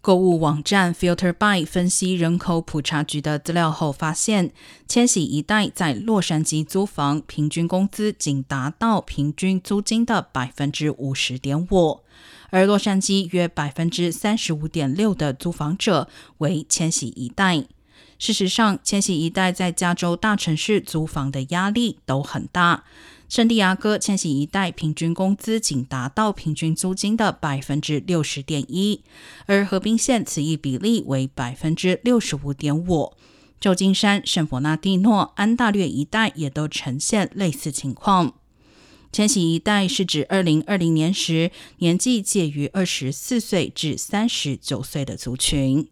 购物网站 Filter By 分析人口普查局的资料后发现，千禧一代在洛杉矶租房平均工资仅达到平均租金的百分之五十点五，而洛杉矶约百分之三十五点六的租房者为千禧一代。事实上，千禧一代在加州大城市租房的压力都很大。圣地亚哥迁徙一代平均工资仅达到平均租金的百分之六十点一，而河滨县此一比例为百分之六十五点五。旧金山、圣伯纳蒂诺、安大略一带也都呈现类似情况。千禧一代是指二零二零年时年纪介于二十四岁至三十九岁的族群。